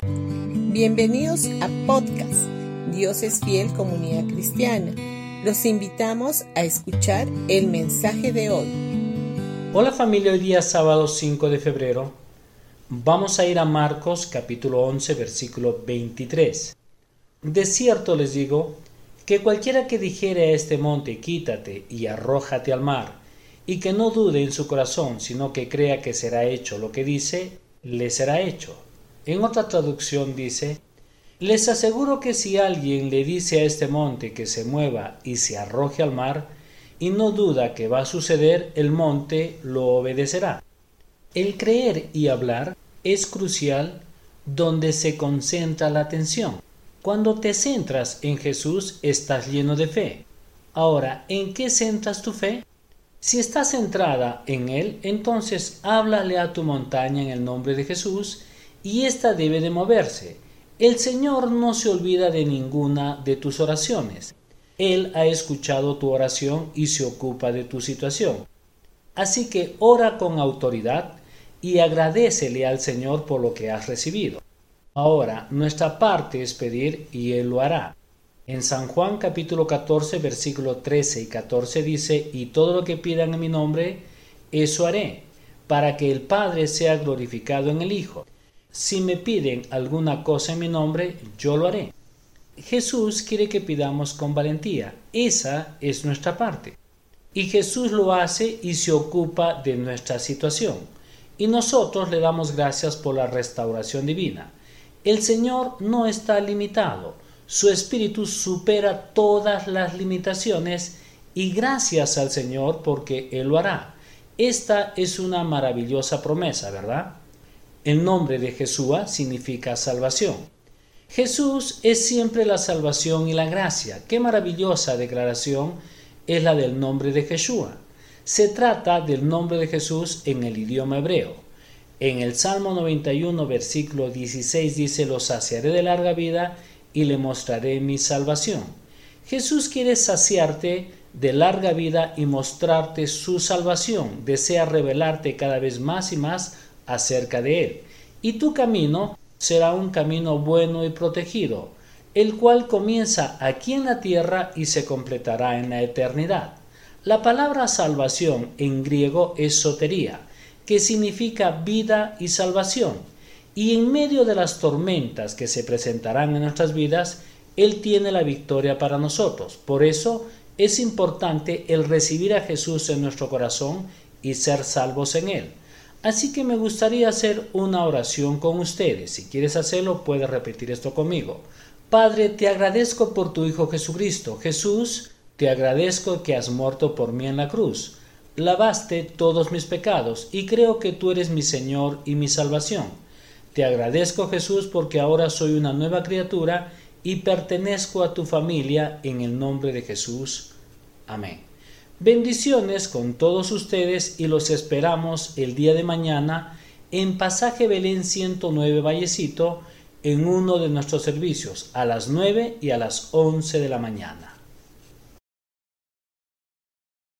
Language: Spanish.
Bienvenidos a podcast Dios es fiel comunidad cristiana. Los invitamos a escuchar el mensaje de hoy. Hola familia, hoy día sábado 5 de febrero vamos a ir a Marcos capítulo 11 versículo 23. De cierto les digo que cualquiera que dijere a este monte quítate y arrójate al mar, y que no dude en su corazón, sino que crea que será hecho lo que dice, le será hecho. En otra traducción dice, les aseguro que si alguien le dice a este monte que se mueva y se arroje al mar, y no duda que va a suceder, el monte lo obedecerá. El creer y hablar es crucial donde se concentra la atención. Cuando te centras en Jesús estás lleno de fe. Ahora, ¿en qué centras tu fe? Si estás centrada en Él, entonces háblale a tu montaña en el nombre de Jesús y ésta debe de moverse el Señor no se olvida de ninguna de tus oraciones. Él ha escuchado tu oración y se ocupa de tu situación. Así que ora con autoridad y agradecele al Señor por lo que has recibido. Ahora, nuestra parte es pedir y Él lo hará. En San Juan capítulo 14 versículo 13 y 14 dice, y todo lo que pidan en mi nombre, eso haré, para que el Padre sea glorificado en el Hijo. Si me piden alguna cosa en mi nombre, yo lo haré. Jesús quiere que pidamos con valentía. Esa es nuestra parte. Y Jesús lo hace y se ocupa de nuestra situación. Y nosotros le damos gracias por la restauración divina. El Señor no está limitado. Su espíritu supera todas las limitaciones y gracias al Señor porque Él lo hará. Esta es una maravillosa promesa, ¿verdad? El nombre de Jesús significa salvación. Jesús es siempre la salvación y la gracia. Qué maravillosa declaración es la del nombre de Jesús. Se trata del nombre de Jesús en el idioma hebreo. En el Salmo 91, versículo 16 dice, lo saciaré de larga vida y le mostraré mi salvación. Jesús quiere saciarte de larga vida y mostrarte su salvación. Desea revelarte cada vez más y más acerca de él. Y tu camino será un camino bueno y protegido, el cual comienza aquí en la tierra y se completará en la eternidad. La palabra salvación en griego es sotería, que significa vida y salvación. Y en medio de las tormentas que se presentarán en nuestras vidas, Él tiene la victoria para nosotros. Por eso es importante el recibir a Jesús en nuestro corazón y ser salvos en Él. Así que me gustaría hacer una oración con ustedes. Si quieres hacerlo, puedes repetir esto conmigo. Padre, te agradezco por tu Hijo Jesucristo. Jesús, te agradezco que has muerto por mí en la cruz. Lavaste todos mis pecados y creo que tú eres mi Señor y mi salvación. Te agradezco Jesús porque ahora soy una nueva criatura y pertenezco a tu familia en el nombre de Jesús. Amén. Bendiciones con todos ustedes y los esperamos el día de mañana en Pasaje Belén 109 Vallecito en uno de nuestros servicios a las 9 y a las 11 de la mañana.